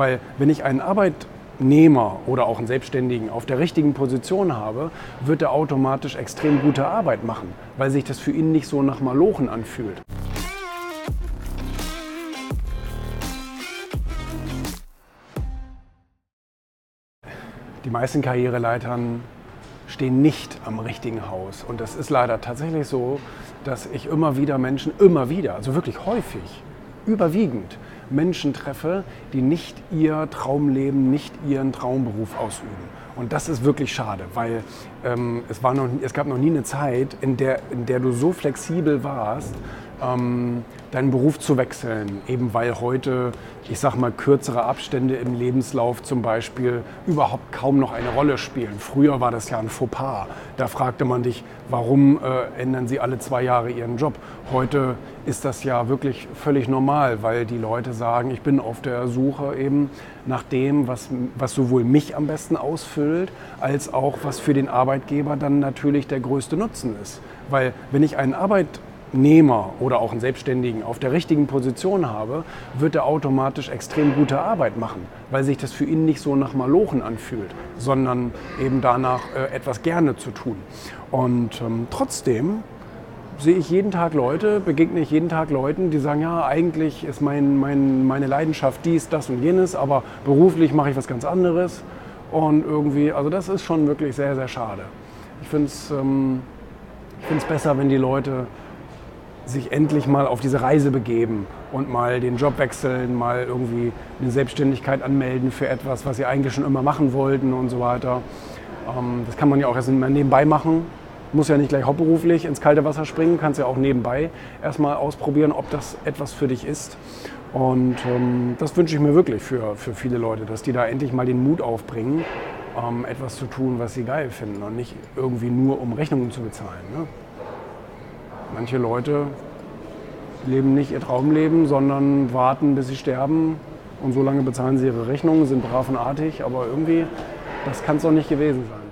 Weil wenn ich einen Arbeitnehmer oder auch einen Selbstständigen auf der richtigen Position habe, wird er automatisch extrem gute Arbeit machen, weil sich das für ihn nicht so nach Malochen anfühlt. Die meisten Karriereleitern stehen nicht am richtigen Haus. Und das ist leider tatsächlich so, dass ich immer wieder Menschen, immer wieder, also wirklich häufig, überwiegend Menschen treffe, die nicht ihr Traumleben, nicht ihren Traumberuf ausüben. Und das ist wirklich schade, weil ähm, es, war noch, es gab noch nie eine Zeit, in der, in der du so flexibel warst, ähm, deinen Beruf zu wechseln, eben weil heute, ich sag mal, kürzere Abstände im Lebenslauf zum Beispiel überhaupt kaum noch eine Rolle spielen. Früher war das ja ein Fauxpas. Da fragte man dich, warum äh, ändern sie alle zwei Jahre ihren Job? Heute ist das ja wirklich völlig normal, weil die Leute sagen, ich bin auf der Suche eben nach dem, was, was sowohl mich am besten ausfüllt, als auch was für den Arbeitgeber dann natürlich der größte Nutzen ist. Weil wenn ich einen Arbeit Arbeitnehmer oder auch einen Selbstständigen auf der richtigen Position habe, wird er automatisch extrem gute Arbeit machen, weil sich das für ihn nicht so nach Malochen anfühlt, sondern eben danach äh, etwas gerne zu tun. Und ähm, trotzdem sehe ich jeden Tag Leute, begegne ich jeden Tag Leuten, die sagen, ja, eigentlich ist mein, mein, meine Leidenschaft dies, das und jenes, aber beruflich mache ich was ganz anderes. Und irgendwie, also das ist schon wirklich sehr, sehr schade. Ich finde es ähm, besser, wenn die Leute sich endlich mal auf diese Reise begeben und mal den Job wechseln, mal irgendwie eine Selbstständigkeit anmelden für etwas, was sie eigentlich schon immer machen wollten und so weiter. Ähm, das kann man ja auch erst nebenbei machen. Muss ja nicht gleich hauptberuflich ins kalte Wasser springen, kannst ja auch nebenbei erstmal ausprobieren, ob das etwas für dich ist. Und ähm, das wünsche ich mir wirklich für, für viele Leute, dass die da endlich mal den Mut aufbringen, ähm, etwas zu tun, was sie geil finden und nicht irgendwie nur, um Rechnungen zu bezahlen. Ne? Manche Leute leben nicht ihr Traumleben, sondern warten, bis sie sterben. Und so lange bezahlen sie ihre Rechnungen, sind brav und artig, aber irgendwie, das kann es doch nicht gewesen sein.